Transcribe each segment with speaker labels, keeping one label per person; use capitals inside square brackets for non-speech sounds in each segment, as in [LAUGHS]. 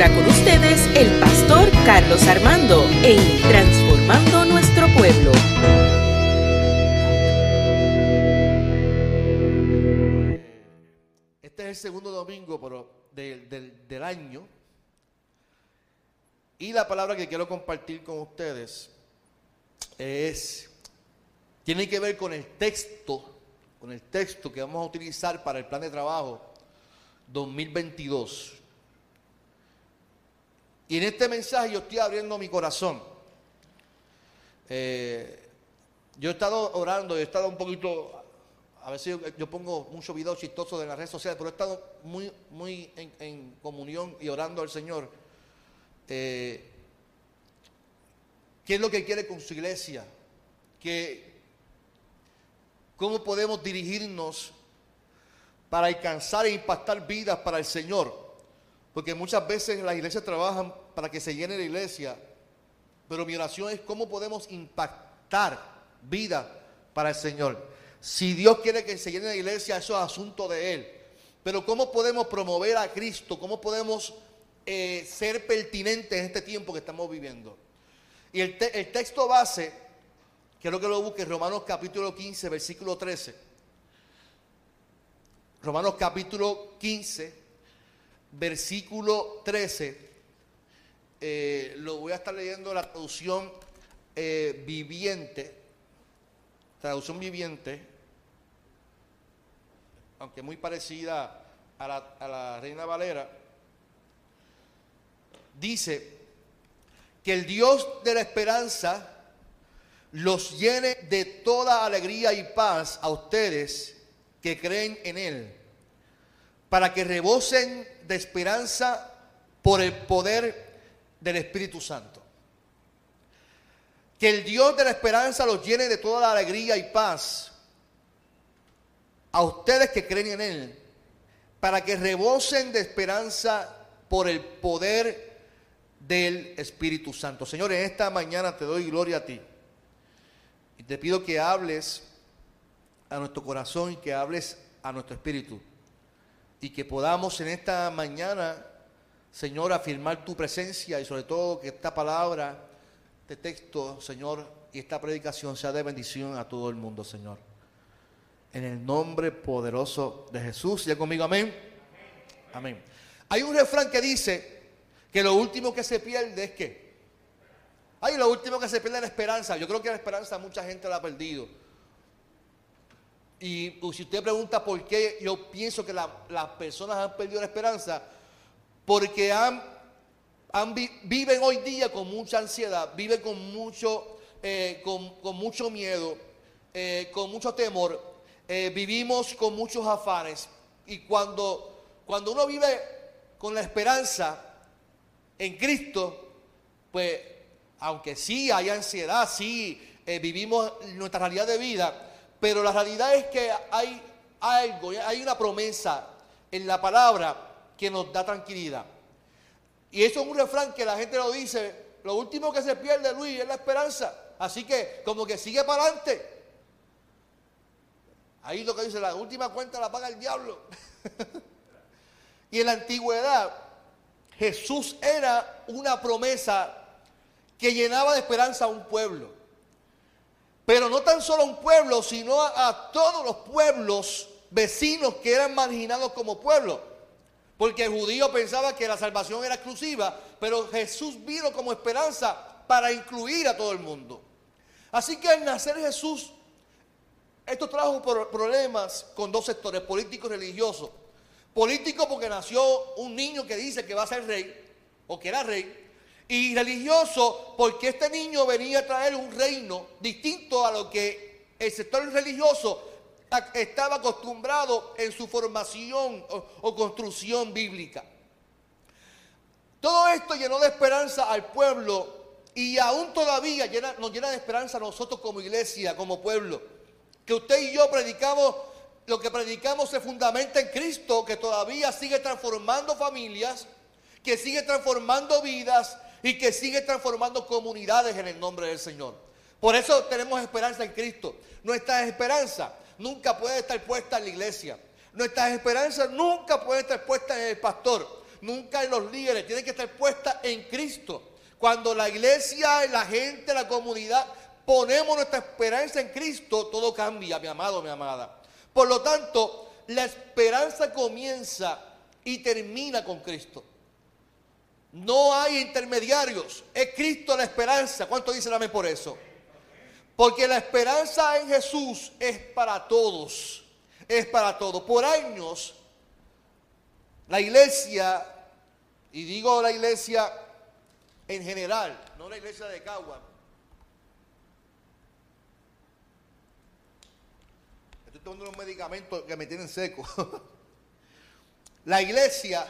Speaker 1: ahora con ustedes el pastor Carlos Armando en Transformando Nuestro Pueblo.
Speaker 2: Este es el segundo domingo del año. Y la palabra que quiero compartir con ustedes es, tiene que ver con el texto, con el texto que vamos a utilizar para el plan de trabajo 2022. Y en este mensaje yo estoy abriendo mi corazón. Eh, yo he estado orando, he estado un poquito, a veces yo, yo pongo muchos videos chistosos en las redes sociales, pero he estado muy, muy en, comunión y orando al Señor. Eh, ¿Qué es lo que quiere con su iglesia? ¿Qué, ¿Cómo podemos dirigirnos para alcanzar e impactar vidas para el Señor? Porque muchas veces las iglesias trabajan para que se llene la iglesia, pero mi oración es cómo podemos impactar vida para el Señor. Si Dios quiere que se llene la iglesia, eso es asunto de Él. Pero cómo podemos promover a Cristo, cómo podemos eh, ser pertinentes en este tiempo que estamos viviendo. Y el, te- el texto base, quiero que lo busques, Romanos capítulo 15, versículo 13. Romanos capítulo 15, versículo 13. Eh, lo voy a estar leyendo la traducción eh, viviente. Traducción viviente. Aunque muy parecida a la, a la Reina Valera. Dice que el Dios de la esperanza los llene de toda alegría y paz a ustedes que creen en Él, para que rebosen de esperanza por el poder del Espíritu Santo. Que el Dios de la esperanza los llene de toda la alegría y paz a ustedes que creen en Él, para que rebosen de esperanza por el poder del Espíritu Santo. Señor, en esta mañana te doy gloria a ti. Y te pido que hables a nuestro corazón y que hables a nuestro espíritu. Y que podamos en esta mañana, Señor, afirmar tu presencia y sobre todo que esta palabra, este texto, Señor, y esta predicación sea de bendición a todo el mundo, Señor. En el nombre poderoso de Jesús. Ya conmigo, amén. Amén. Hay un refrán que dice que lo último que se pierde es que Ay, lo último que se pierde es la esperanza. Yo creo que la esperanza mucha gente la ha perdido. Y si usted pregunta por qué, yo pienso que la- las personas han perdido la esperanza, porque han, han vi- viven hoy día con mucha ansiedad, viven con mucho, eh, con, mucho miedo, eh, con mucho temor, eh, vivimos con muchos afanes. Y cuando, cuando uno vive con la esperanza en Cristo, pues aunque sí hay ansiedad, sí vivimos nuestra realidad de vida, pero la realidad es que hay algo, hay una promesa en la palabra que nos da tranquilidad. Y eso es un refrán que la gente lo dice, lo último que se pierde, Luis, es la esperanza. Así que como que sigue para adelante. Ahí lo que dice, la última cuenta la paga el diablo. [LAUGHS] y en la antigüedad, Jesús era una promesa que llenaba de esperanza a un pueblo. Pero no tan solo a un pueblo, sino a, a todos los pueblos vecinos que eran marginados como pueblo. Porque el judío pensaba que la salvación era exclusiva, pero Jesús vino como esperanza para incluir a todo el mundo. Así que al nacer Jesús, esto trajo problemas con dos sectores, políticos y religiosos. Político porque nació un niño que dice que va a ser rey, o que era rey, y religioso porque este niño venía a traer un reino distinto a lo que el sector religioso estaba acostumbrado en su formación o, construcción bíblica. Todo esto llenó de esperanza al pueblo y aún todavía nos llena de esperanza a nosotros como iglesia, como pueblo. Que usted y yo predicamos, lo que predicamos se fundamenta en Cristo, que todavía sigue transformando familias, que sigue transformando vidas y que sigue transformando comunidades en el nombre del Señor. Por eso tenemos esperanza en Cristo. Nuestra esperanza nunca puede estar puesta en la iglesia. Nuestras esperanzas nunca pueden estar puestas en el pastor. nunca en los líderes, tiene que estar puesta en Cristo. Cuando la iglesia, la gente, la comunidad ponemos nuestra esperanza en Cristo, todo cambia, mi amado, mi amada. Por lo tanto, la esperanza comienza y termina con Cristo. No hay intermediarios. Es Cristo la esperanza. ¿Cuánto dicen amén por eso? Porque la esperanza en Jesús es para todos. Es para todos. Por años, la iglesia, y digo la iglesia en general, no la iglesia de Cagua. Estoy tomando unos medicamentos que me tienen seco. [LAUGHS] la iglesia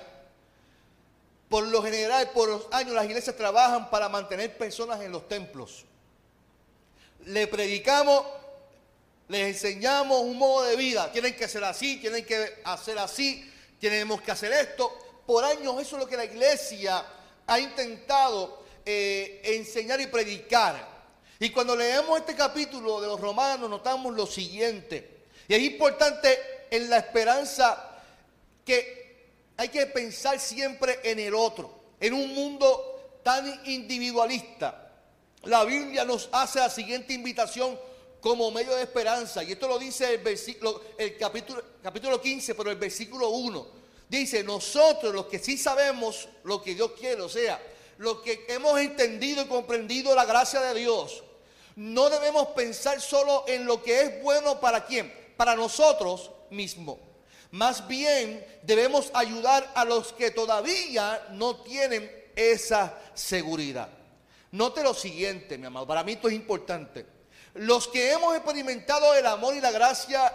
Speaker 2: por lo general, por los años, las iglesias trabajan para mantener personas en los templos. Le predicamos, les enseñamos un modo de vida. Tienen que ser así, tienen que hacer así, tenemos que hacer esto. Por años eso es lo que la iglesia ha intentado eh, enseñar y predicar. Y cuando leemos este capítulo de los romanos notamos lo siguiente. Y es importante en la esperanza que hay que pensar siempre en el otro, en un mundo tan individualista. La Biblia nos hace la siguiente invitación como medio de esperanza, y esto lo dice el, capítulo, capítulo 15, pero el versículo 1. Dice, nosotros los que sí sabemos lo que Dios quiere, o sea, los que hemos entendido y comprendido la gracia de Dios, no debemos pensar solo en lo que es bueno para quién, para nosotros mismos. Más bien debemos ayudar a los que todavía no tienen esa seguridad. Note lo siguiente, mi amado, para mí esto es importante. Los que hemos experimentado el amor y la gracia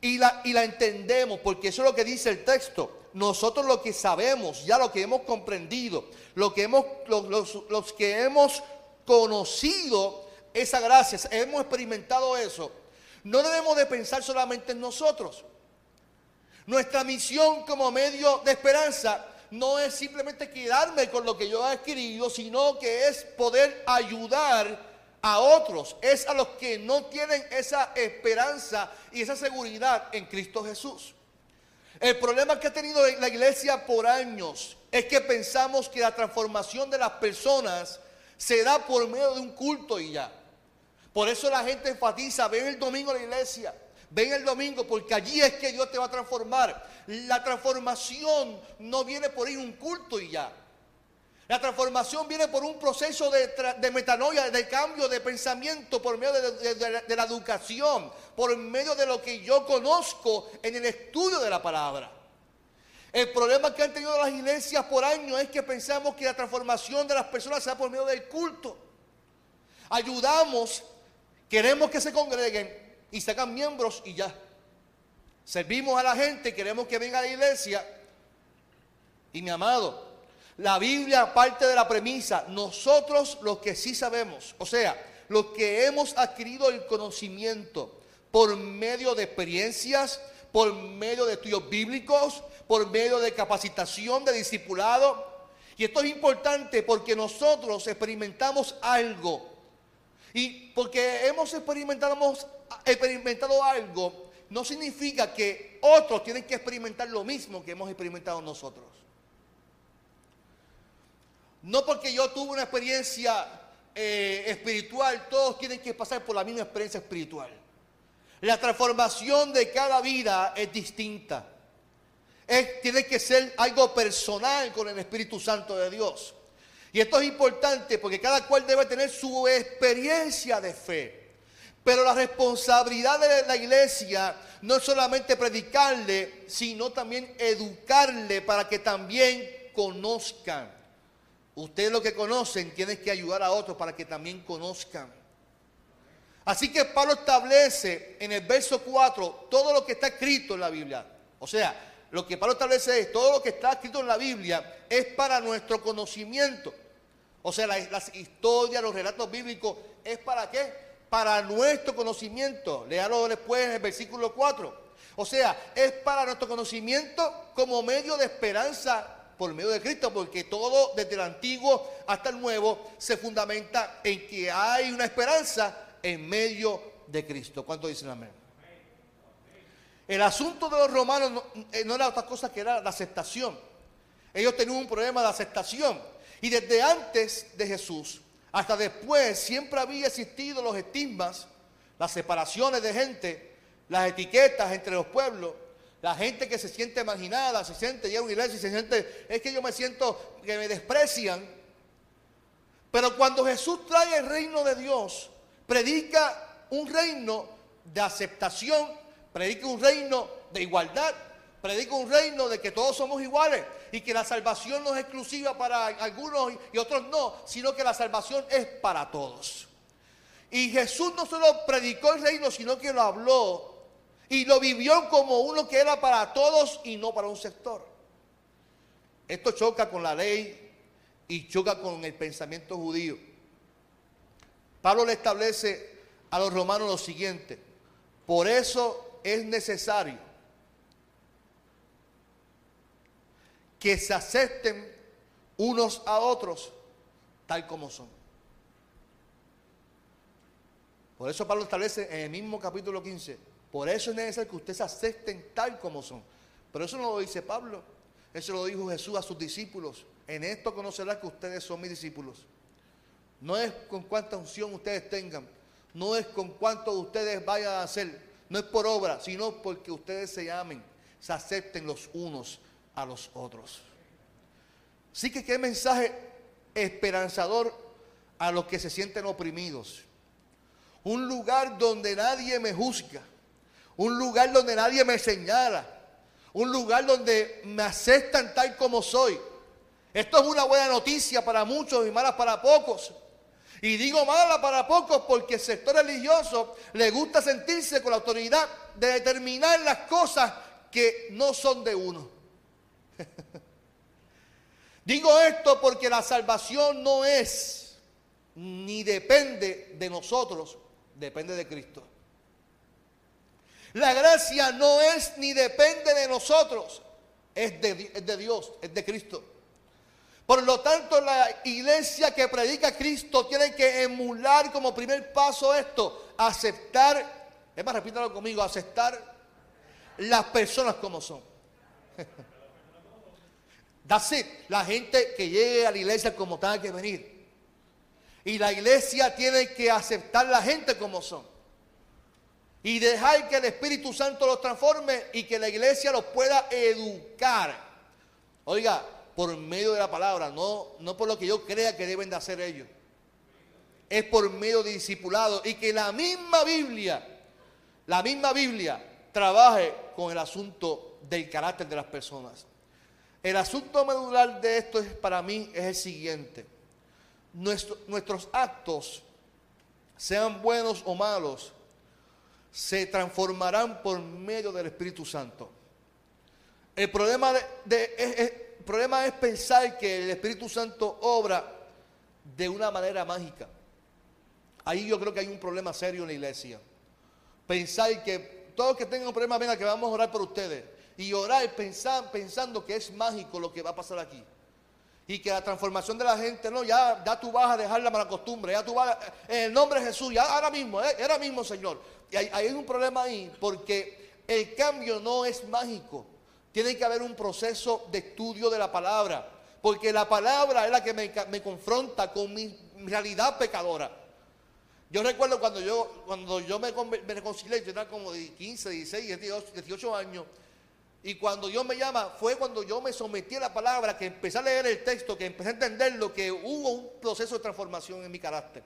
Speaker 2: y la, y la entendemos, porque eso es lo que dice el texto. Nosotros lo que sabemos, ya lo que hemos comprendido, lo que hemos, los, los que hemos conocido esa gracia, hemos experimentado eso, no debemos de pensar solamente en nosotros. Nuestra misión como medio de esperanza no es simplemente quedarme con lo que yo he adquirido, sino que es poder ayudar a otros, es a los que no tienen esa esperanza y esa seguridad en Cristo Jesús. El problema que ha tenido la iglesia por años es que pensamos que la transformación de las personas se da por medio de un culto y ya. Por eso la gente enfatiza, ven el domingo a la iglesia, Ven el domingo porque allí es que Dios te va a transformar. La transformación no viene por ir un culto y ya. La transformación viene por un proceso de, de metanoia, de cambio de pensamiento, por medio de, la educación, por medio de lo que yo conozco en el estudio de la palabra. El problema que han tenido las iglesias por años es que pensamos que la transformación de las personas se da por medio del culto. Ayudamos, queremos que se congreguen, y sacan miembros y ya. Servimos a la gente, queremos que venga a la iglesia. Y mi amado, la Biblia parte de la premisa, nosotros los que sí sabemos, o sea, los que hemos adquirido el conocimiento por medio de experiencias, por medio de estudios bíblicos, por medio de capacitación, de discipulado. Y esto es importante porque nosotros experimentamos algo. Y porque hemos experimentado experimentado algo, no significa que otros tienen que experimentar lo mismo que hemos experimentado nosotros. No porque yo tuve una experiencia eh, espiritual, todos tienen que pasar por la misma experiencia espiritual. La transformación de cada vida es distinta. tiene que ser algo personal con el Espíritu Santo de Dios. Y esto es importante porque cada cual debe tener su experiencia de fe. Pero la responsabilidad de la iglesia no es solamente predicarle, sino también educarle para que también conozcan. Ustedes lo que conocen tienen que ayudar a otros para que también conozcan. Así que Pablo establece en el verso 4 todo lo que está escrito en la Biblia. O sea, lo que Pablo establece es todo lo que está escrito en la Biblia es para nuestro conocimiento. O sea, las, las historias, los relatos bíblicos, ¿es para qué? Para nuestro conocimiento. Léalo después en el versículo 4. O sea, es para nuestro conocimiento como medio de esperanza por medio de Cristo, porque todo desde el antiguo hasta el nuevo se fundamenta en que hay una esperanza en medio de Cristo. ¿Cuánto dicen amén? El asunto de los romanos no, eh, no era otra cosa que era la aceptación. Ellos tenían un problema de aceptación. Y desde antes de Jesús hasta después siempre había existido los estigmas, las separaciones de gente, las etiquetas entre los pueblos. La gente que se siente marginada, se siente, llega a una iglesia y se siente, es que yo me siento que me desprecian. Pero cuando Jesús trae el reino de Dios, predica un reino de aceptación, predica un reino de igualdad, predica un reino de que todos somos iguales y que la salvación no es exclusiva para algunos y otros no, sino que la salvación es para todos. Y Jesús no solo predicó el reino, sino que lo habló y lo vivió como uno que era para todos y no para un sector. Esto choca con la ley y choca con el pensamiento judío. Pablo le establece a los romanos lo siguiente, por eso es necesario que se acepten unos a otros tal como son. Por eso Pablo establece en el mismo capítulo 15, por eso es necesario que ustedes acepten tal como son. Pero eso no lo dice Pablo, eso lo dijo Jesús a sus discípulos. En esto conocerás que ustedes son mis discípulos. No es con cuánta unción ustedes tengan, no es con cuánto ustedes vayan a hacer, no es por obra, sino porque ustedes se amen, se acepten los unos a los otros. Sí que qué mensaje esperanzador a los que se sienten oprimidos. Un lugar donde nadie me juzga. Un lugar donde nadie me señala. Un lugar donde me aceptan tal como soy. Esto es una buena noticia para muchos y mala para pocos. Y digo mala para pocos porque el sector religioso le gusta sentirse con la autoridad de determinar las cosas que no son de uno. [LAUGHS] Digo esto porque la salvación no es ni depende de nosotros, depende de Cristo. La gracia no es ni depende de nosotros, es de, Dios, es de Cristo. Por lo tanto, la iglesia que predica Cristo tiene que emular como primer paso esto, aceptar, es más, repítalo conmigo, aceptar las personas como son. [LAUGHS] That's it. La gente que llegue a la iglesia como tenga que venir. Y la iglesia tiene que aceptar la gente como son. Y dejar que el Espíritu Santo los transforme y que la iglesia los pueda educar. Oiga, por medio de la palabra, no, no por lo que yo crea que deben de hacer ellos. Es por medio de discipulado. Y que la misma Biblia, la misma Biblia, trabaje con el asunto del carácter de las personas. El asunto medular de esto es, para mí es el siguiente. nuestros actos, sean buenos o malos, se transformarán por medio del Espíritu Santo. El problema, es pensar que el Espíritu Santo obra de una manera mágica. Ahí yo creo que hay un problema serio en la iglesia. Pensar que todos que tengan un problema, venga, que vamos a orar por ustedes y orar pensando, que es mágico lo que va a pasar aquí. Y que la transformación de la gente, no, ya, ya tú vas a dejar la mala costumbre, ya tú vas, en el nombre de Jesús, ya ahora mismo, eh, ahora mismo, Señor. Y hay, hay un problema ahí, porque el cambio no es mágico. Tiene que haber un proceso de estudio de la palabra, porque la palabra es la que me, me confronta con mi, realidad pecadora. Yo recuerdo cuando yo, cuando yo me, me reconcilié, yo era como de 15, 16, 18 años. Y cuando Dios me llama, fue cuando yo me sometí a la palabra, que empecé a leer el texto, que empecé a entender lo que hubo un proceso de transformación en mi carácter.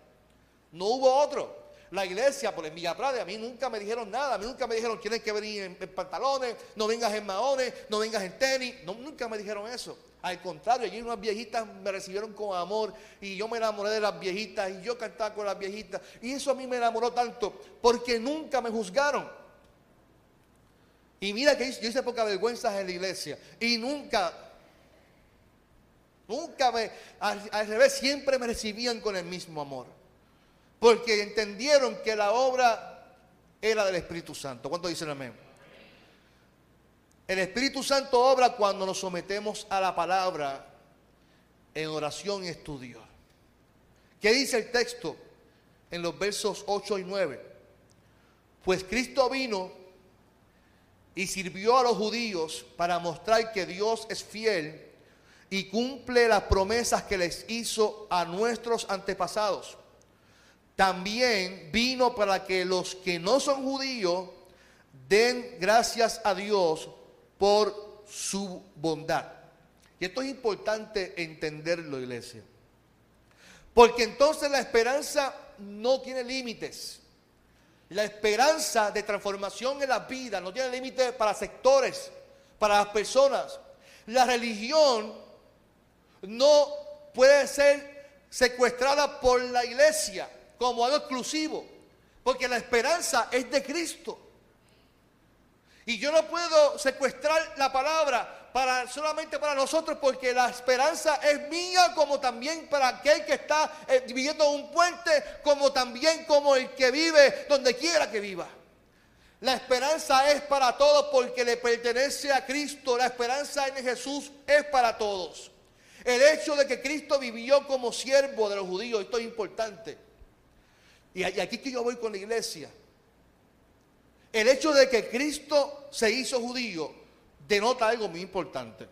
Speaker 2: No hubo otro. La iglesia, por en Villa a mí nunca me dijeron nada. A mí nunca me dijeron, tienes que venir en, pantalones, no vengas en maones, no vengas en tenis. No, nunca me dijeron eso. Al contrario, allí unas viejitas me recibieron con amor y yo me enamoré de las viejitas y yo cantaba con las viejitas. Y eso a mí me enamoró tanto porque nunca me juzgaron. Y mira que yo hice poca vergüenza en la iglesia. Y nunca, nunca me, al, revés, siempre me recibían con el mismo amor. Porque entendieron que la obra era del Espíritu Santo. ¿Cuánto dicen amén? El Espíritu Santo obra cuando nos sometemos a la palabra en oración y estudio. ¿Qué dice el texto en los versos 8 y 9? Pues Cristo vino y sirvió a los judíos para mostrar que Dios es fiel y cumple las promesas que les hizo a nuestros antepasados. También vino para que los que no son judíos den gracias a Dios por su bondad. Y esto es importante entenderlo, iglesia. Porque entonces la esperanza no tiene límites. La esperanza de transformación en la vida no tiene límites para sectores, para las personas. La religión no puede ser secuestrada por la iglesia como algo exclusivo, porque la esperanza es de Cristo. Y yo no puedo secuestrar la palabra para solamente para nosotros porque la esperanza es mía como también para aquel que está eh, viviendo un puente, como también como el que vive donde quiera que viva. La esperanza es para todos porque le pertenece a Cristo. La esperanza en Jesús es para todos. El hecho de que Cristo vivió como siervo de los judíos, esto es importante. Y aquí que yo voy con la iglesia. El hecho de que Cristo se hizo judío denota algo muy importante.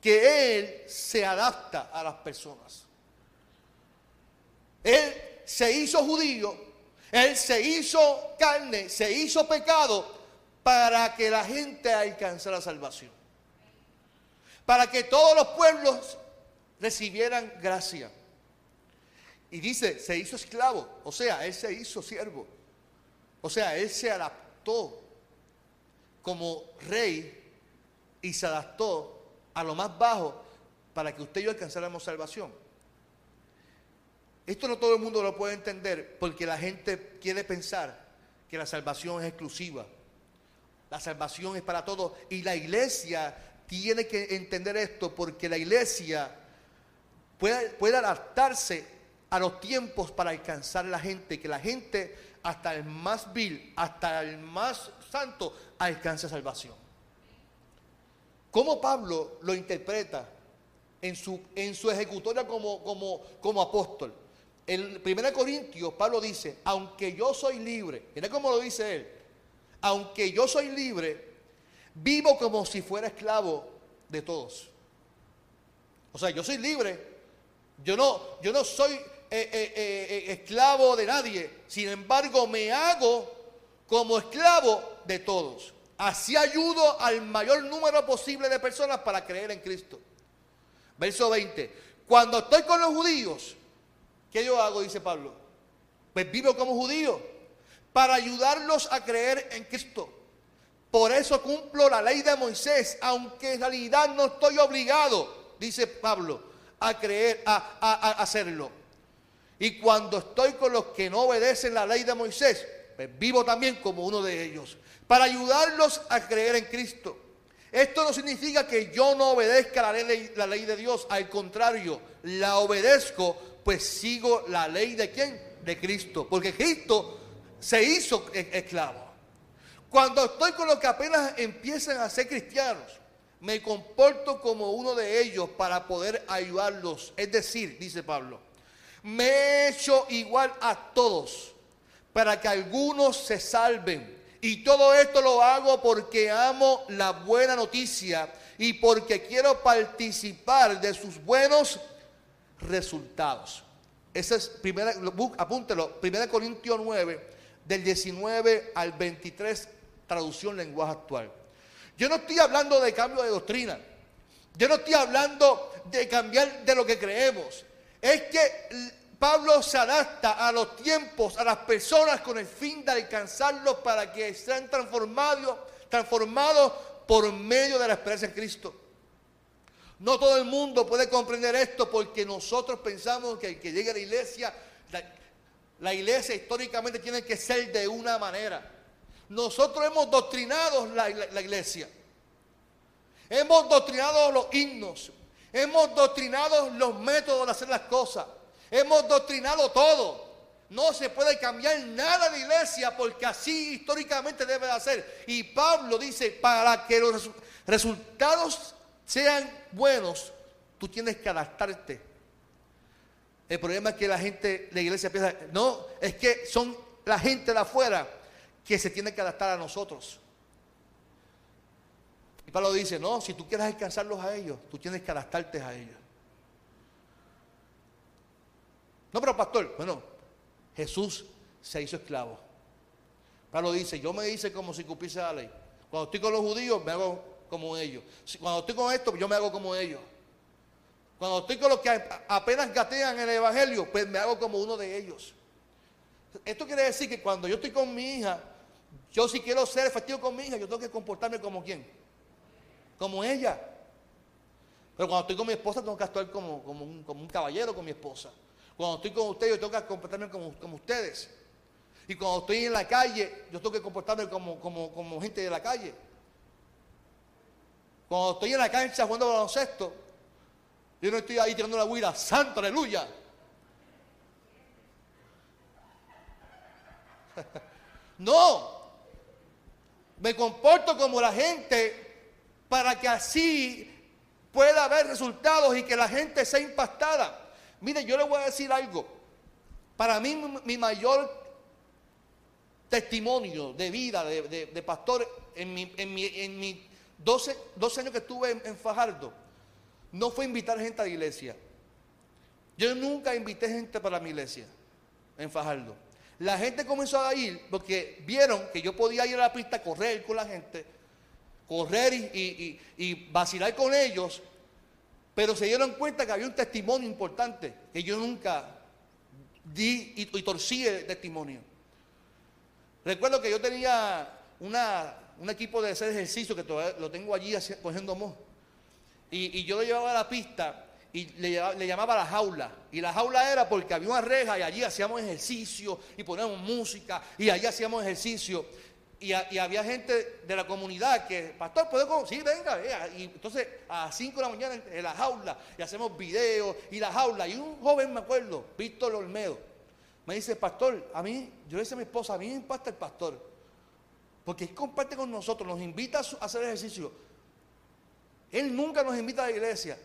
Speaker 2: Que Él se adapta a las personas. Él se hizo judío, Él se hizo carne, se hizo pecado para que la gente alcanzara salvación. Para que todos los pueblos recibieran gracia. Y dice, se hizo esclavo, o sea, él se hizo siervo. O sea, él se adaptó como rey y se adaptó a lo más bajo para que usted y yo alcanzáramos salvación. Esto no todo el mundo lo puede entender porque la gente quiere pensar que la salvación es exclusiva. La salvación es para todos. Y la iglesia tiene que entender esto porque la iglesia puede, adaptarse a los tiempos para alcanzar a la gente, que la gente, hasta el más vil, hasta el más santo, alcance salvación. ¿Cómo Pablo lo interpreta en su, en su ejecutoria como, como, como apóstol? En 1 Corintios, Pablo dice, aunque yo soy libre, mira cómo lo dice él, aunque yo soy libre, vivo como si fuera esclavo de todos. O sea, yo soy libre, yo no, yo no soy eh, eh, eh, esclavo de nadie. Sin embargo, me hago como esclavo de todos. Así ayudo al mayor número posible de personas para creer en Cristo. Verso 20. Cuando estoy con los judíos, ¿qué yo hago? Dice Pablo. Pues vivo como judío para ayudarlos a creer en Cristo. Por eso cumplo la ley de Moisés, aunque en realidad no estoy obligado, dice Pablo a creer, a, hacerlo. Y cuando estoy con los que no obedecen la ley de Moisés, pues vivo también como uno de ellos, para ayudarlos a creer en Cristo. Esto no significa que yo no obedezca la ley, la ley de Dios, al contrario, la obedezco, pues sigo la ley de quién? De Cristo, porque Cristo se hizo esclavo. Cuando estoy con los que apenas empiezan a ser cristianos, me comporto como uno de ellos para poder ayudarlos. Es decir, dice Pablo, me he hecho igual a todos para que algunos se salven. Y todo esto lo hago porque amo la buena noticia y porque quiero participar de sus buenos resultados. Ese es primera, apúntelo, 1 Corintios 9, del 19 al 23, traducción lenguaje actual. Yo no estoy hablando de cambio de doctrina. Yo no estoy hablando de cambiar de lo que creemos. Es que Pablo se adapta a los tiempos, a las personas con el fin de alcanzarlos para que sean transformados, transformados por medio de la esperanza en Cristo. No todo el mundo puede comprender esto porque nosotros pensamos que el que llegue a la iglesia, la iglesia históricamente tiene que ser de una manera. Nosotros hemos doctrinado la, iglesia. Hemos doctrinado los himnos. Hemos doctrinado los métodos de hacer las cosas. Hemos doctrinado todo. No se puede cambiar nada de iglesia porque así históricamente debe de ser. Y Pablo dice, para que los resultados sean buenos, tú tienes que adaptarte. El problema es que la gente, la iglesia piensa, no, es que son la gente de afuera que se tiene que adaptar a nosotros. Y Pablo dice, no, si tú quieres alcanzarlos a ellos, tú tienes que adaptarte a ellos. No, pero pastor, bueno, Jesús se hizo esclavo. Pablo dice, yo me hice como si cumpliese la ley. Cuando estoy con los judíos, me hago como ellos. Cuando estoy con esto, yo me hago como ellos. Cuando estoy con los que apenas gatean el Evangelio, pues me hago como uno de ellos. Esto quiere decir que cuando yo estoy con mi hija, yo si quiero ser efectivo con mi hija, yo tengo que comportarme como quién. Como ella. Pero cuando estoy con mi esposa, tengo que actuar como, un, caballero con mi esposa. Cuando estoy con ustedes, yo tengo que comportarme como, ustedes. Y cuando estoy en la calle, yo tengo que comportarme como, gente de la calle. Cuando estoy en la cancha jugando baloncesto, yo no estoy ahí tirando la huida, santo, aleluya. [LAUGHS] no, me comporto como la gente para que así pueda haber resultados y que la gente sea impactada. Mire, yo le voy a decir algo. Para mí mi mayor testimonio de vida de, pastor en mi, en mi, en mi 12, años que estuve en, Fajardo, no fue invitar gente a la iglesia. Yo nunca invité gente para mi iglesia en Fajardo. La gente comenzó a ir porque vieron que yo podía ir a la pista, correr con la gente, correr y, vacilar con ellos, pero se dieron cuenta que había un testimonio importante que yo nunca di y, torcí el testimonio. Recuerdo que yo tenía un equipo de hacer ejercicio que todavía lo tengo allí cogiendo mo. Y, yo lo llevaba a la pista y le, llamaba la jaula. Y la jaula era porque había una reja y allí hacíamos ejercicio y poníamos música y allí hacíamos ejercicio. Y, había gente de la comunidad que, pastor, ¿puede Sí, venga, Y entonces a las 5 de la mañana en la jaula y hacemos videos y la jaula. Y un joven, me acuerdo, Víctor Olmedo, me dice, pastor, a mí, yo le dije a mi esposa, a mí me impacta el pastor. Porque Él comparte con nosotros, nos invita a hacer ejercicio. Él nunca nos invita a la iglesia.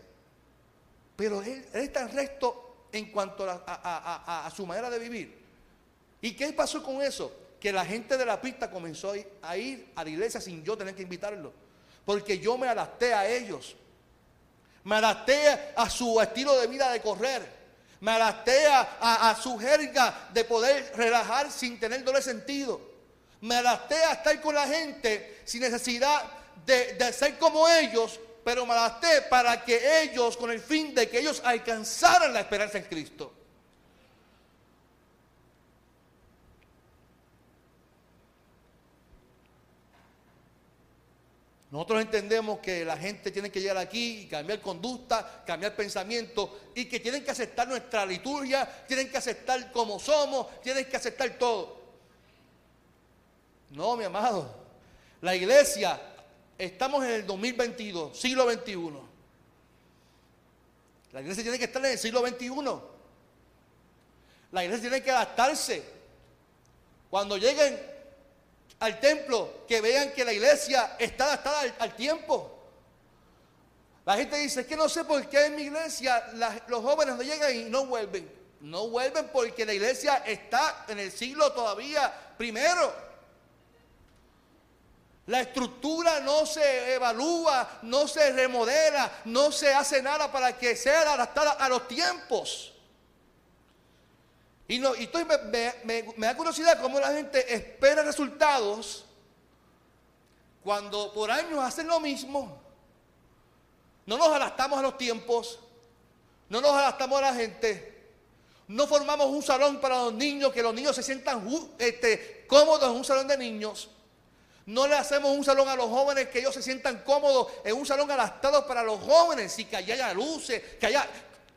Speaker 2: Pero Él, es tan recto en cuanto a, su manera de vivir. ¿Y qué pasó con eso? Que la gente de la pista comenzó a ir a la iglesia sin yo tener que invitarlo. Porque yo me adapté a ellos. Me adapté a su estilo de vida de correr. Me adapté a, su jerga de poder relajar sin tener doble sentido. Me adapté a estar con la gente sin necesidad de, ser como ellos, pero me adapté para que ellos, con el fin de que ellos alcanzaran la esperanza en Cristo. Nosotros entendemos que la gente tiene que llegar aquí y cambiar conducta, cambiar pensamiento y que tienen que aceptar nuestra liturgia, tienen que aceptar como somos, tienen que aceptar todo. No, mi amado. La iglesia, estamos en el 2022, siglo XXI. La iglesia tiene que estar en el siglo XXI. La iglesia tiene que adaptarse. Cuando lleguen al templo, que vean que la iglesia está adaptada al, tiempo. La gente dice, es que no sé por qué en mi iglesia los jóvenes no llegan y no vuelven. No vuelven porque la iglesia está en el siglo todavía primero. La estructura no se evalúa, no se remodela, no se hace nada para que sea adaptada a los tiempos. Y, no, y me, da curiosidad cómo la gente espera resultados cuando por años hacen lo mismo. No nos adaptamos a los tiempos, no nos adaptamos a la gente, no formamos un salón para los niños, que los niños se sientan este, cómodos en un salón de niños. No le hacemos un salón a los jóvenes que ellos se sientan cómodos en un salón adaptado para los jóvenes y que haya luces, que haya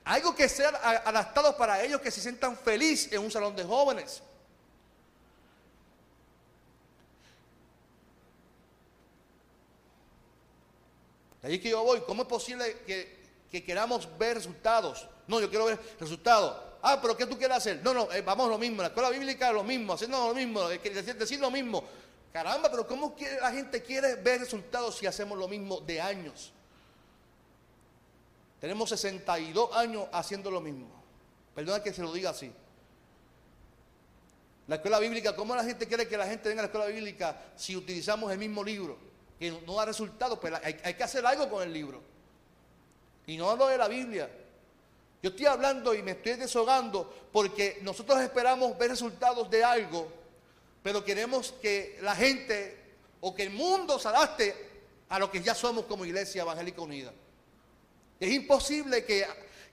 Speaker 2: algo que sea adaptado para ellos que se sientan felices en un salón de jóvenes. Ahí que yo voy, ¿cómo es posible que, queramos ver resultados? No, yo quiero ver resultados. Ah, pero ¿qué tú quieres hacer? No, no, eh, vamos lo mismo. La escuela bíblica es lo mismo, haciendo lo mismo, decir, decir lo mismo. Caramba, pero ¿cómo quiere, la gente quiere ver resultados si hacemos lo mismo de años? Tenemos 62 años haciendo lo mismo. Perdona que se lo diga así. La escuela bíblica, ¿cómo la gente quiere que la gente venga a la escuela bíblica si utilizamos el mismo libro? Que no da resultados, pero hay, hay que hacer algo con el libro. Y no hablo de la Biblia. Yo estoy hablando y me estoy deshogando porque nosotros esperamos ver resultados de algo, pero queremos que la gente o que el mundo se adapte a lo que ya somos como Iglesia Evangélica Unida. Es imposible que,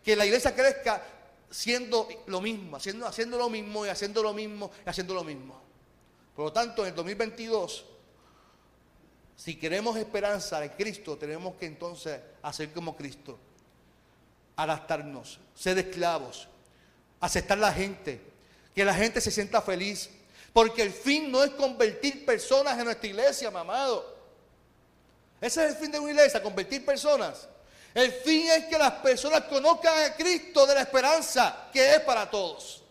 Speaker 2: que la iglesia crezca siendo lo mismo, haciendo, haciendo lo mismo y haciendo lo mismo y haciendo lo mismo. Por lo tanto, en el 2022, si queremos esperanza en Cristo, tenemos que entonces hacer como Cristo, adaptarnos, ser esclavos, aceptar la gente, que la gente se sienta feliz, porque el fin no es convertir personas en nuestra iglesia, mamado. Ese es el fin de una iglesia, convertir personas. El fin es que las personas conozcan a Cristo de la esperanza que es para todos.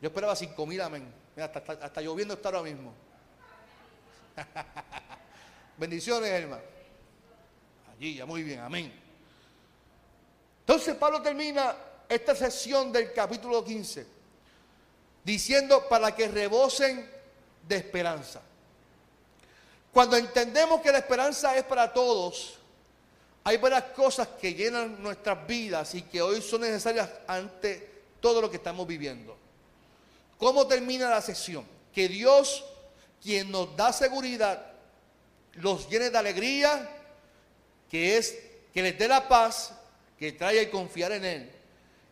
Speaker 2: Yo esperaba cinco mil amén. Mira, hasta, lloviendo está ahora mismo. [LAUGHS] Bendiciones, hermano. Allí, ya muy bien, amén. Entonces Pablo termina esta sesión del capítulo 15 diciendo para que rebosen de esperanza. Cuando entendemos que la esperanza es para todos, hay varias cosas que llenan nuestras vidas y que hoy son necesarias ante todo lo que estamos viviendo. ¿Cómo termina la sesión? Que Dios, quien nos da seguridad, los llene de alegría, que es que les dé la paz, que traiga y confiar en Él,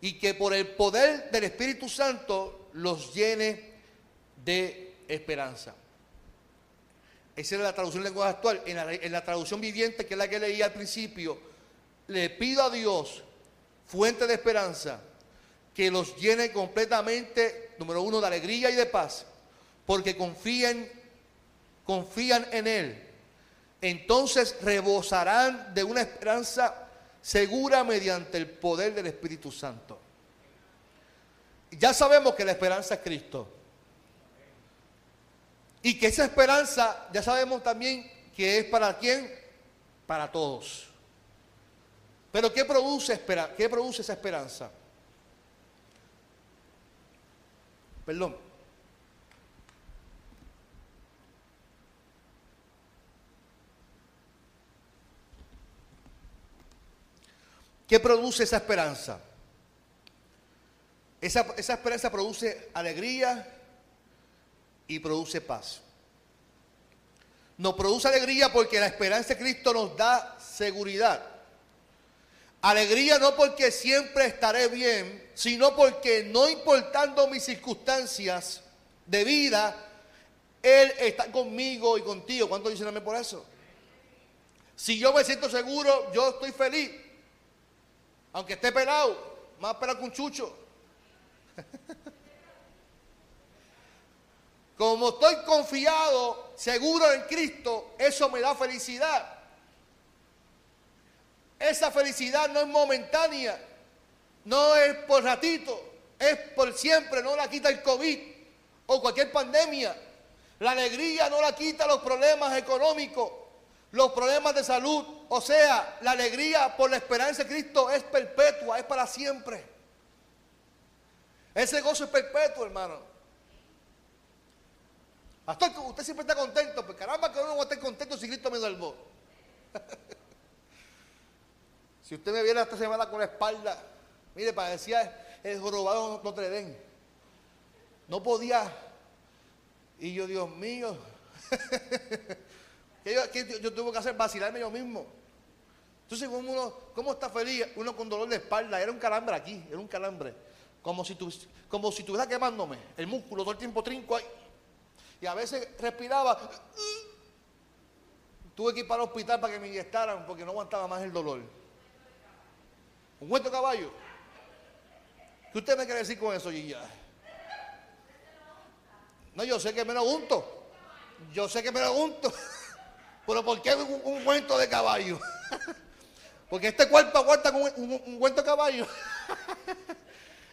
Speaker 2: y que por el poder del Espíritu Santo los llene de esperanza. Esa era la traducción lenguaje actual. En la, traducción viviente, que es la que leí al principio, le pido a Dios, fuente de esperanza, que los llene completamente, número uno, de alegría y de paz, porque confían, confían en Él. Entonces rebosarán de una esperanza segura mediante el poder del Espíritu Santo. Ya sabemos que la esperanza es Cristo. Y que esa esperanza, ya sabemos también que es para quién, para todos. Pero ¿qué produce, qué produce esa esperanza? Perdón. ¿Qué produce esa esperanza? Esa, esa esperanza produce alegría, y produce paz. Nos produce alegría porque la esperanza de Cristo nos da seguridad. Alegría no porque siempre estaré bien, sino porque no importando mis circunstancias de vida, Él está conmigo y contigo. ¿Cuánto dicen amén por eso? Si yo me siento seguro, yo estoy feliz. Aunque esté pelado, más pelado que un chucho. [LAUGHS] Como estoy confiado, seguro en Cristo, eso me da felicidad. Esa felicidad no es momentánea, no es por ratito, es por siempre, no la quita el COVID o cualquier pandemia. La alegría no la quita los problemas económicos, los problemas de salud. O sea, la alegría por la esperanza de Cristo es perpetua, es para siempre. Ese gozo es perpetuo, hermano. Pastor, usted siempre está contento, pues caramba que uno no va a estar contento si Cristo me salvó. [LAUGHS] si usted me viera esta semana con la espalda, mire, parecía el jorobado Notre Dame. No podía. Y yo, Dios mío, [LAUGHS] ¿qué yo, yo, tuve que hacer? Vacilarme yo mismo. Entonces, uno, ¿cómo está feliz? Uno con dolor de espalda, era un calambre aquí, era un calambre. Como si, tu, como si estuviera quemándome el músculo todo el tiempo trinco ahí. Y a veces respiraba. Tuve que ir para el hospital para que me inyectaran porque no aguantaba más el dolor. ¿Un cuento caballo? ¿Qué usted me quiere decir con eso, Gilla? No, yo sé que me lo unto. Yo sé que me lo unto. [LAUGHS] Pero ¿por qué un, un cuento de caballo? [LAUGHS] Porque este cuerpo aguanta un, un, un cuento de caballo. [LAUGHS]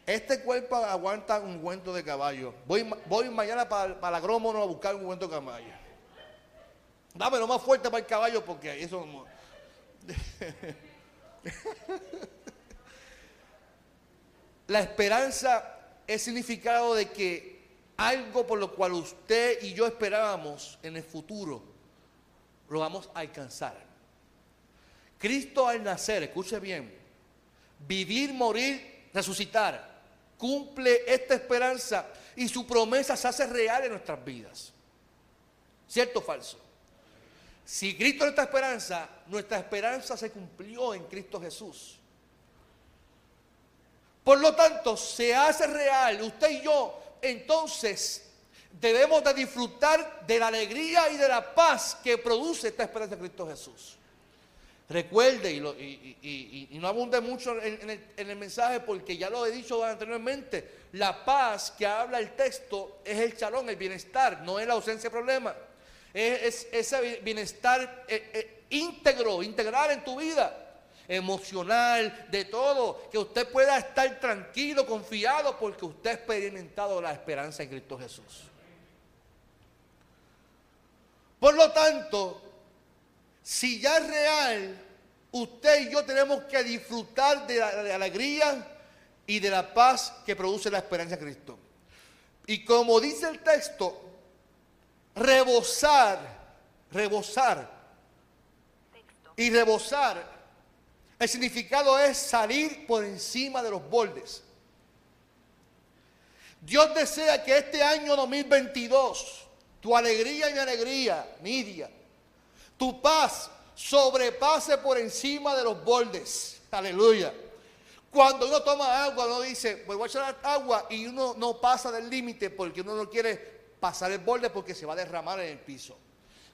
Speaker 2: Este cuerpo aguanta un cuento de caballo. Voy, mañana para, para agrómono a buscar un cuento de caballo. Dame lo más fuerte para el caballo porque eso no... [LAUGHS] La esperanza es significado de que algo por lo cual usted y yo esperábamos en el futuro, lo vamos a alcanzar. Cristo al nacer, escuche bien, vivir, morir, resucitar, cumple esta esperanza y su promesa se hace real en nuestras vidas. ¿Cierto o falso? Si Cristo es nuestra esperanza, nuestra esperanza se cumplió en Cristo Jesús. Por lo tanto, se hace real, usted y yo, entonces debemos de disfrutar de la alegría y de la paz que produce esta esperanza de Cristo Jesús. Recuerde, y, no abunde mucho en, el, mensaje porque ya lo he dicho anteriormente, la paz que habla el texto es el chalón, el bienestar, no es la ausencia de problemas. Es, ese bienestar eh, eh, íntegro, integral en tu vida emocional, de todo, que usted pueda estar tranquilo, confiado, porque usted ha experimentado la esperanza en Cristo Jesús. Por lo tanto, si ya es real, usted y yo tenemos que disfrutar de la, alegría y de la paz que produce la esperanza en Cristo. Y como dice el texto, rebosar, rebosar y rebosar el significado es salir por encima de los bordes. Dios desea que este año 2022, tu alegría y mi alegría, Nidia, tu paz sobrepase por encima de los bordes. Aleluya. Cuando uno toma agua, uno dice, voy a echar agua y uno no pasa del límite porque uno no quiere pasar el borde porque se va a derramar en el piso.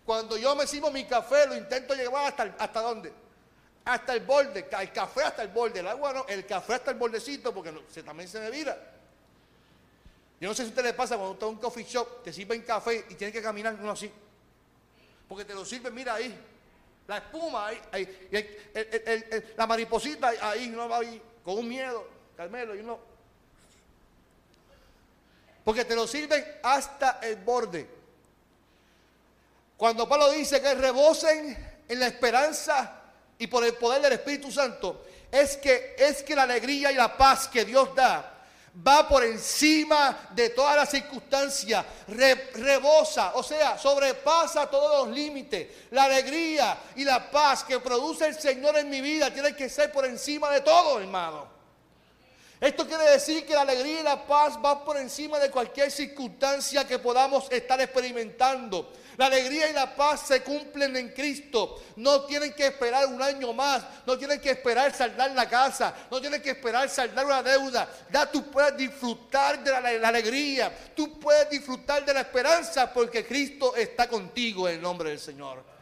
Speaker 2: Cuando yo me sirvo mi café, lo intento llevar hasta, hasta dónde? hasta el borde, el café hasta el borde, el agua no, el café hasta el bordecito porque se, también se me vira. Yo no sé si a usted le pasa cuando está en un coffee shop, te sirven café y tiene que caminar uno así. Porque te lo sirven, mira ahí, la espuma ahí, la mariposita ahí, uno va ahí con un miedo, Carmelo, y uno. Porque te lo sirven hasta el borde. Cuando Pablo dice que rebosen en la esperanza y por el poder del Espíritu Santo es que es que la alegría y la paz que Dios da va por encima de todas las circunstancias, rebosa, o sea, sobrepasa todos los límites. La alegría y la paz que produce el Señor en mi vida tiene que ser por encima de todo, hermano. Esto quiere decir que la alegría y la paz van por encima de cualquier circunstancia que podamos estar experimentando. La alegría y la paz se cumplen en Cristo. No tienen que esperar un año más. No tienen que esperar saldar la casa. No tienen que esperar saldar una deuda. Ya tú puedes disfrutar de la, alegría. Tú puedes disfrutar de la esperanza porque Cristo está contigo en el nombre del Señor.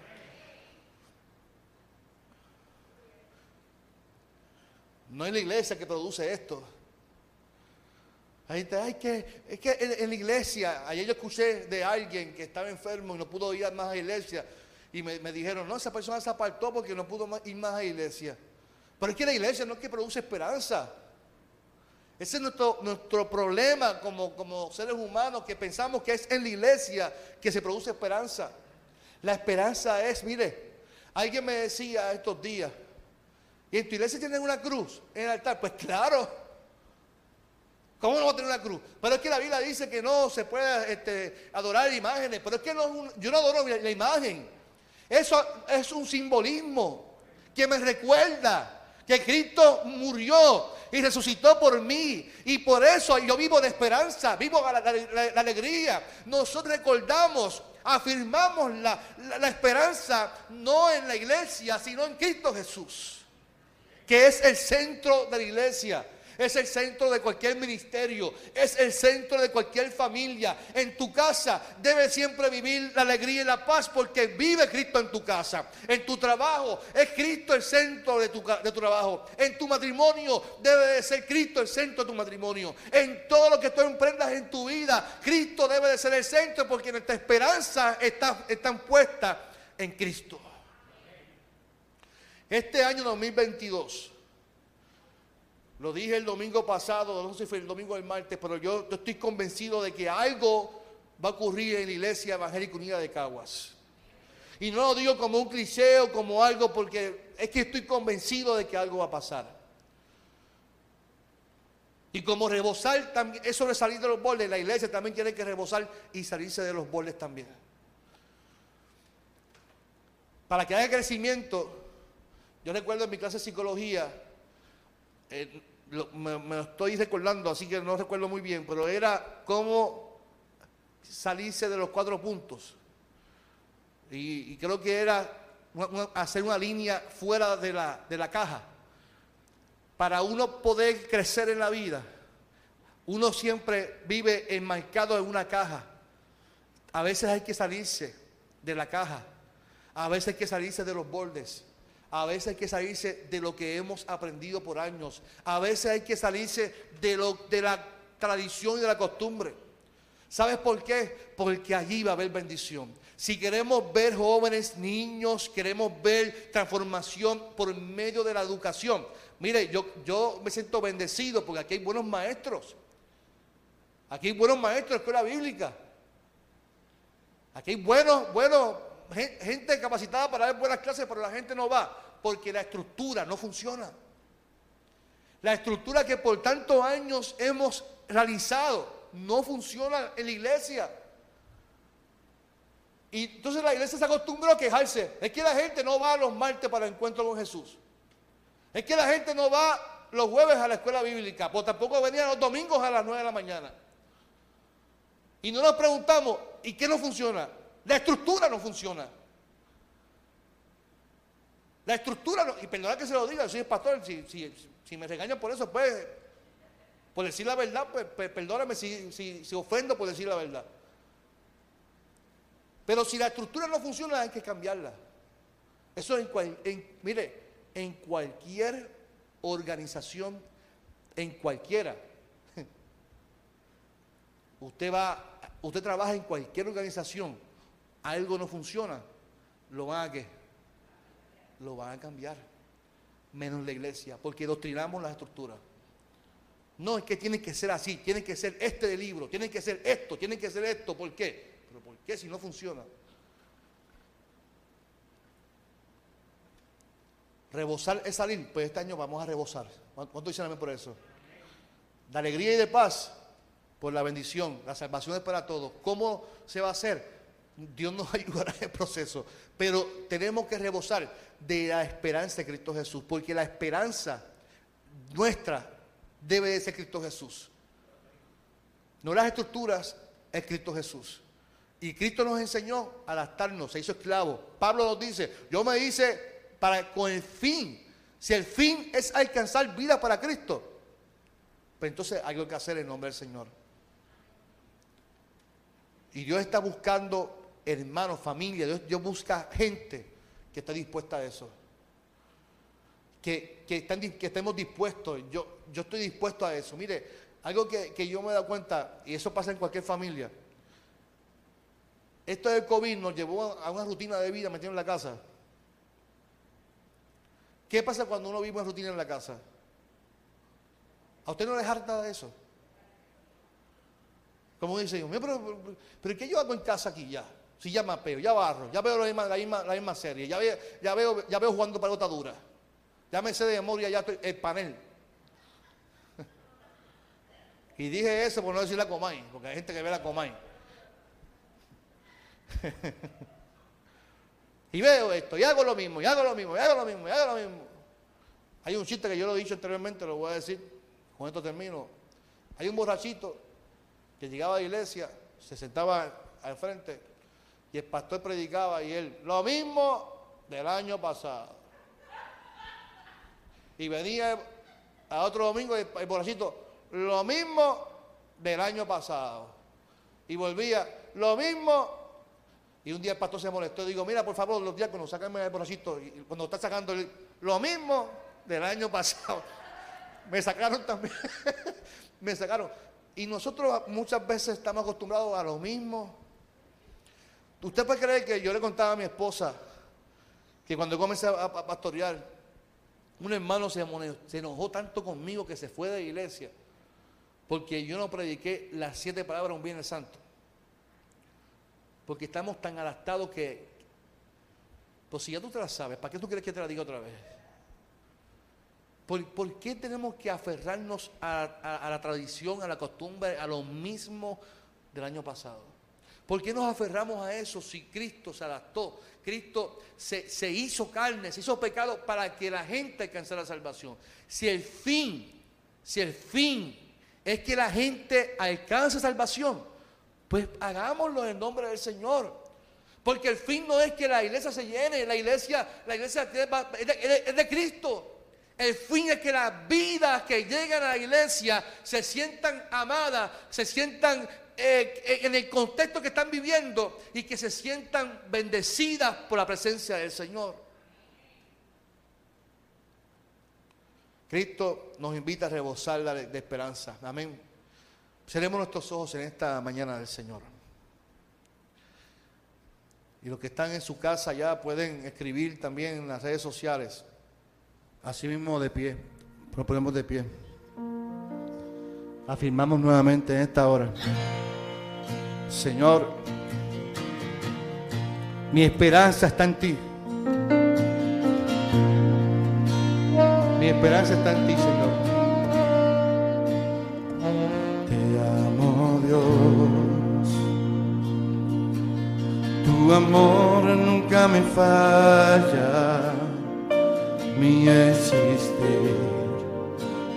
Speaker 2: No es la iglesia que produce esto. Hay que, es que en, la iglesia, ayer yo escuché de alguien que estaba enfermo y no pudo ir más a la iglesia. Y me, dijeron, no, esa persona se apartó porque no pudo ir más a la iglesia. Pero es que la iglesia no es que produce esperanza. Ese es nuestro, nuestro problema como, como seres humanos, que pensamos que es en la iglesia que se produce esperanza. La esperanza es, mire, alguien me decía estos días, ¿y en tu iglesia tienen una cruz en el altar? Pues claro. ¿Cómo no va a tener una cruz? Pero es que la Biblia dice que no se puede este, adorar imágenes. Pero es que no, yo no adoro la imagen. Eso es un simbolismo que me recuerda que Cristo murió y resucitó por mí. Y por eso yo vivo de esperanza, vivo la, la, alegría. Nosotros recordamos, afirmamos la, la esperanza no en la iglesia, sino en Cristo Jesús, que es el centro de la iglesia es el centro de cualquier ministerio, es el centro de cualquier familia. En tu casa debe siempre vivir la alegría y la paz porque vive Cristo en tu casa. En tu trabajo es Cristo el centro de tu, de tu trabajo. En tu matrimonio debe de ser Cristo el centro de tu matrimonio. En todo lo que tú emprendas en tu vida, Cristo debe de ser el centro porque nuestra esperanza está, está en Cristo. Este año 2022 lo dije el domingo pasado, no sé si fue el domingo o el martes, pero yo, estoy convencido de que algo va a ocurrir en la Iglesia Evangélica Unida de Caguas. Y no lo digo como un cliché o como algo porque es que estoy convencido de que algo va a pasar. Y como rebosar también, eso de salir de los bordes, la iglesia también tiene que rebosar y salirse de los bordes también. Para que haya crecimiento, Yo recuerdo en mi clase de psicología, eh, me, me, estoy recordando, así que no recuerdo muy bien, pero era cómo salirse de los cuatro puntos. Y, creo que era hacer una línea fuera de la, de la caja. Para uno poder crecer en la vida, uno siempre vive enmarcado en una caja. A veces hay que salirse de la caja. A veces hay que salirse de los bordes. A veces hay que salirse de lo que hemos aprendido por años. A veces hay que salirse de, lo, de la tradición y de la costumbre. ¿Sabes por qué? Porque allí va a haber bendición. Si queremos ver jóvenes, niños, queremos ver transformación por medio de la educación. Mire, yo, yo me siento bendecido porque aquí hay buenos maestros. Aquí hay buenos maestros de escuela bíblica. Aquí hay buenos, buenos, gente capacitada para dar buenas clases, pero la gente no va porque la estructura no funciona. La estructura que por tantos años hemos realizado no funciona en la iglesia. Y entonces la iglesia se acostumbró a quejarse. Es que la gente no va los martes para el encuentro con Jesús. Es que la gente no va los jueves a la escuela bíblica, pues tampoco venía los domingos a las 9 de la mañana. Y no nos preguntamos, ¿y qué no funciona? La estructura no funciona. La estructura, y perdona que se lo diga, soy pastor, si, me regañan por eso, pues, por decir la verdad, pues, perdóname si, ofendo por decir la verdad. Pero si la estructura no funciona, hay que cambiarla. Eso en, en, mire, en cualquier organización, en cualquiera. [LAUGHS] Usted va, usted trabaja en cualquier organización, algo no funciona, lo van a qué? Lo van a cambiar. Menos la iglesia, porque doctrinamos las estructuras. No es que tiene que ser así, tiene que ser este de libro, tiene que ser esto, tiene que ser esto. ¿Por qué? ¿Qué si no funciona? Rebosar es salir, pues este año vamos a rebosar. ¿Cuánto dicen amén por eso? De alegría y de paz por la bendición, la salvación es para todos. ¿Cómo se va a hacer? Dios nos [LAUGHS] ayudará en el proceso, pero tenemos que rebosar de la esperanza de Cristo Jesús, porque la esperanza nuestra debe de ser Cristo Jesús. No las estructuras, es Cristo Jesús. Y Cristo nos enseñó a adaptarnos, se hizo esclavo. Pablo nos dice, yo me hice para con el fin. Si el fin es alcanzar vida para Cristo, pues entonces hay algo que hacer en nombre del Señor. Y Dios está buscando hermanos, familia, Dios, busca gente que esté dispuesta a eso. Que, que, estemos dispuestos. Yo, yo estoy dispuesto a eso. Mire, algo que, que yo me he dado cuenta, y eso pasa en cualquier familia esto del COVID nos llevó a una rutina de vida metido en la casa. ¿Qué pasa cuando uno vive una rutina en la casa? ¿A usted no le harta de eso? Como dice yo, pero, pero, ¿qué yo hago en casa aquí ya? Si ya mapeo, ya barro, ya veo la misma, la misma, serie, ya veo, ya, veo, ya veo jugando pelota dura, ya me sé de memoria ya el panel. [LAUGHS] y dije eso por no decir la Comay, porque hay gente que ve la Comay. [LAUGHS] y veo esto, y hago lo mismo, y hago lo mismo, y hago lo mismo, y hago lo mismo. Hay un chiste que yo lo he dicho anteriormente, lo voy a decir, con esto termino. Hay un borrachito que llegaba a la iglesia, se sentaba al frente, y el pastor predicaba, y él, lo mismo del año pasado. Y venía a otro domingo el, el lo mismo del año pasado. Y volvía, lo mismo y un día el pastor se molestó. Digo, mira, por favor, los diáconos, sácame el borrachito. Y cuando está sacando lo mismo del año pasado, [LAUGHS] me sacaron también. [LAUGHS] me sacaron. Y nosotros muchas veces estamos acostumbrados a lo mismo. Usted puede creer que yo le contaba a mi esposa que cuando comencé a, pastorear, un hermano se, enojó tanto conmigo que se fue de la iglesia porque yo no prediqué las siete palabras un Viernes Santo. Porque estamos tan adaptados que, pues si ya tú te la sabes, ¿para qué tú quieres que te la diga otra vez? ¿Por, qué tenemos que aferrarnos a, la tradición, a la costumbre, a lo mismo del año pasado? ¿Por qué nos aferramos a eso si Cristo se adaptó? Cristo se, hizo carne, se hizo pecado para que la gente alcanzara salvación. Si el fin, si el fin es que la gente alcance salvación, pues hagámoslo en nombre del Señor. Porque el fin no es que la iglesia se llene, la iglesia, la iglesia es de, Cristo. El fin es que las vidas que llegan a la iglesia se sientan amadas, se sientan eh, en el contexto que están viviendo y que se sientan bendecidas por la presencia del Señor. Cristo nos invita a rebosar de, esperanza. Amén. Cerremos nuestros ojos en esta mañana del Señor. Y los que están en su casa ya pueden escribir también en las redes sociales. Así mismo de pie. Proponemos de pie. Afirmamos nuevamente en esta hora. Señor, mi esperanza está en ti. Mi esperanza está en ti, Señor. Te amo, Dios. Tu amor nunca me falla. Mi existir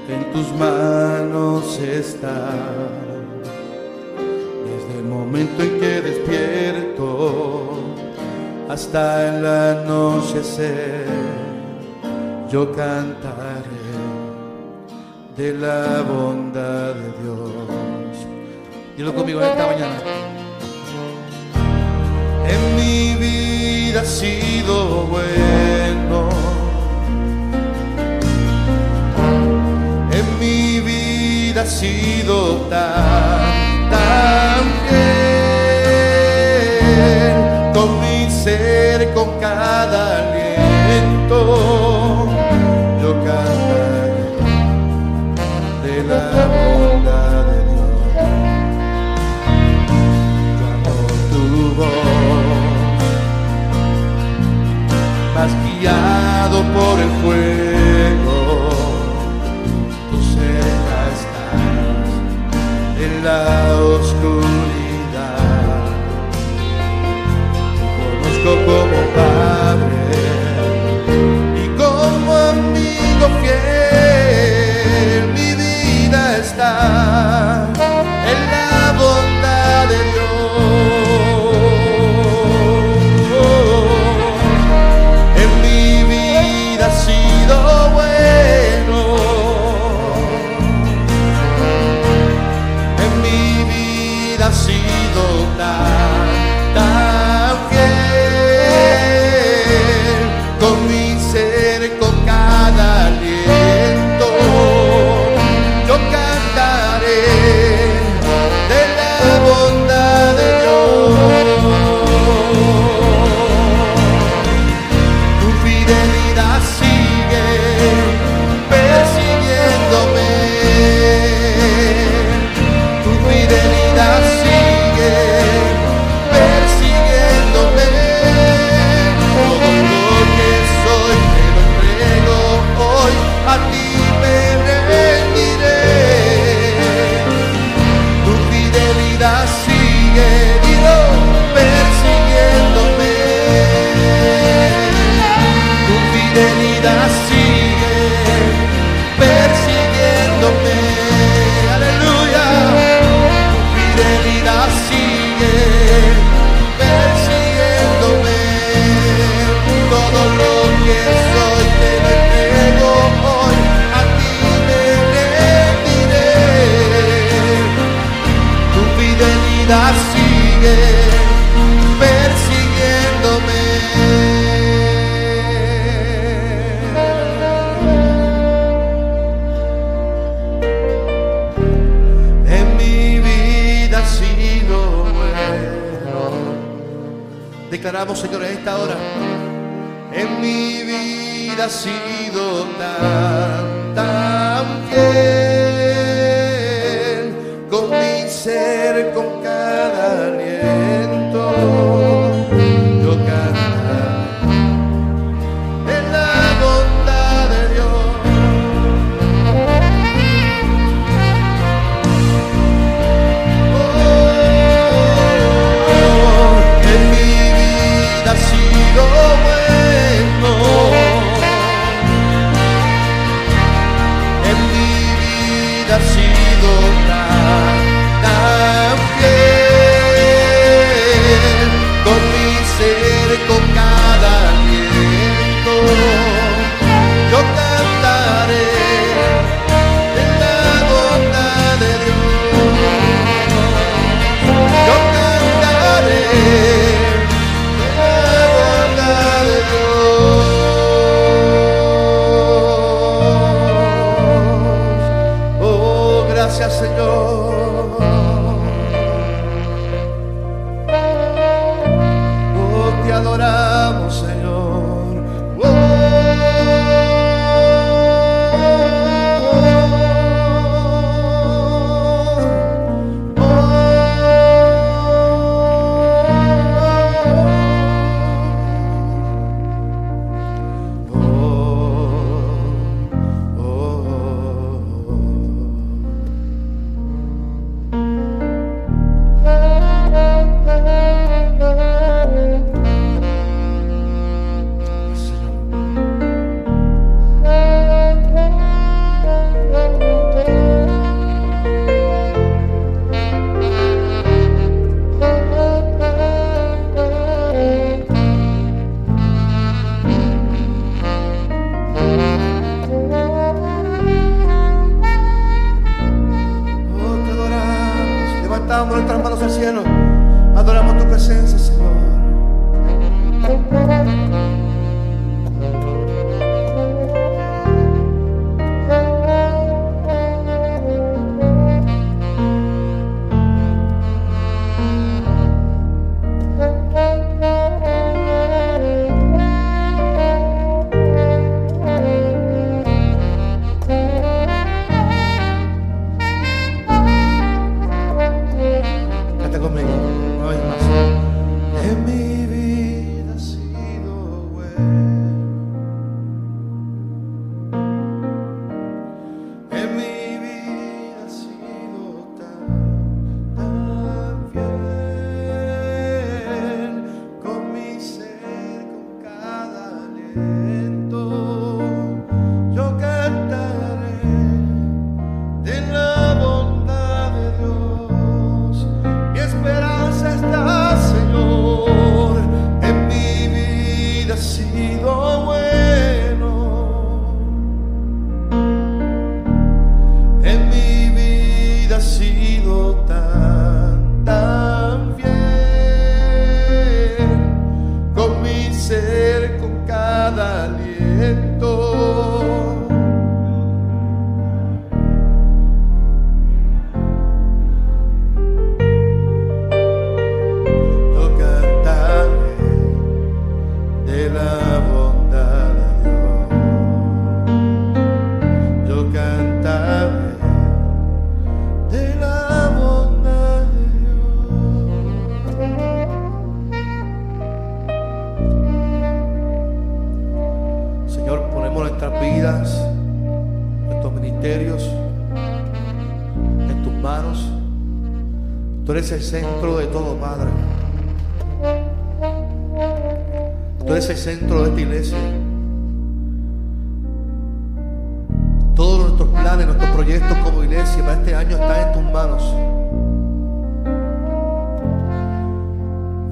Speaker 2: en tus manos está. Desde el momento en que despierto hasta el anochecer, yo cantaré de la bondad de Dios. Dilo conmigo en esta mañana. En mi vida ha sido bueno. Sido tan, tan fiel. Con mi ser, con cada aliento, yo cantaré de la bondad de Dios. Yo amo tu voz, más guiado por el fuego, olhar.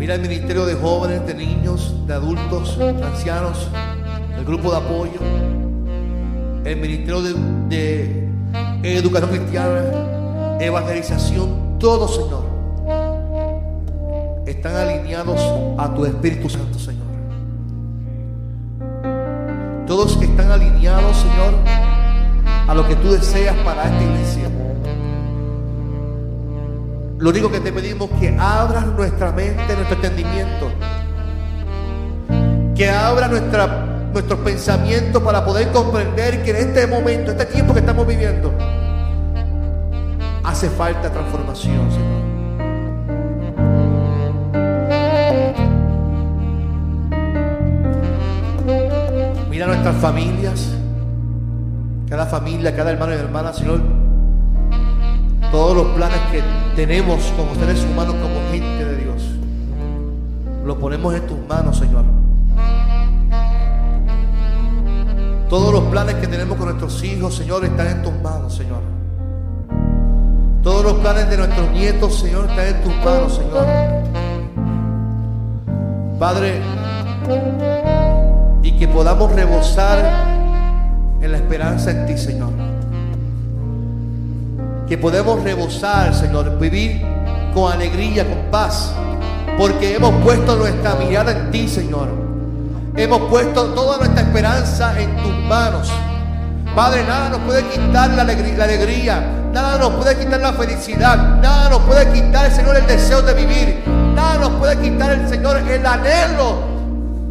Speaker 2: Mira el ministerio de jóvenes, de niños, de adultos, de ancianos, el grupo de apoyo, el ministerio de, educación cristiana, evangelización, todo, Señor, están alineados a tu Espíritu Santo, Señor. Todos están alineados, Señor, a lo que tú deseas para esta iglesia. Lo único que te pedimos que abras nuestra mente, nuestro entendimiento. Que abra nuestra, nuestros pensamientos para poder comprender que en este momento, este tiempo que estamos viviendo, hace falta transformación, Señor. Mira nuestras familias, cada familia, cada hermano y hermana, Señor. Todos los planes que tenemos como seres humanos, como gente de Dios, los ponemos en tus manos, Señor. Todos los planes que tenemos con nuestros hijos, Señor, están en tus manos, Señor. Todos los planes de nuestros nietos, Señor, están en tus manos, Señor. Padre, y que podamos rebosar en la esperanza en ti, Señor. Que podemos rebosar, Señor, vivir con alegría, con paz, porque hemos puesto nuestra mirada en ti, Señor. Hemos puesto toda nuestra esperanza en tus manos. Padre, nada nos puede quitar la alegría, nada nos puede quitar la felicidad, nada nos puede quitar, Señor, el deseo de vivir, nada nos puede quitar, el Señor, el anhelo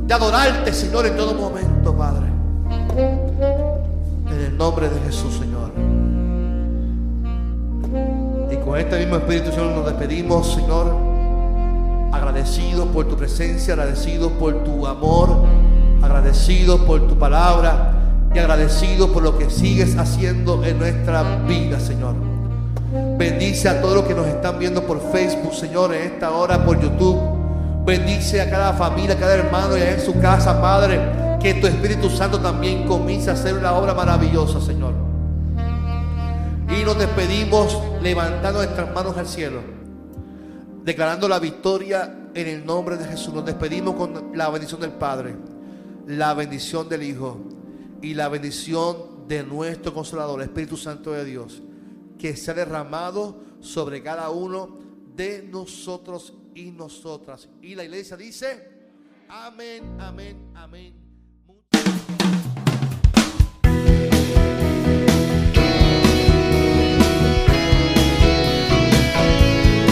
Speaker 2: de adorarte, Señor, en todo momento, Padre. En el nombre de Jesús, Señor. Con este mismo Espíritu, Señor, nos despedimos, Señor, agradecidos por tu presencia, agradecidos por tu amor, agradecidos por tu palabra y agradecidos por lo que sigues haciendo en nuestra vida, Señor. Bendice a todos los que nos están viendo por Facebook, Señor, en esta hora por YouTube. Bendice a cada familia, a cada hermano y en su casa, Padre. Que tu Espíritu Santo también comience a hacer una obra maravillosa, Señor. Y nos despedimos levantando nuestras manos al cielo, declarando la victoria en el nombre de Jesús. Nos despedimos con la bendición del Padre, la bendición del Hijo y la bendición de nuestro Consolador, Espíritu Santo de Dios, que sea derramado sobre cada uno de nosotros y nosotras. Y la iglesia dice, amén, amén, amén.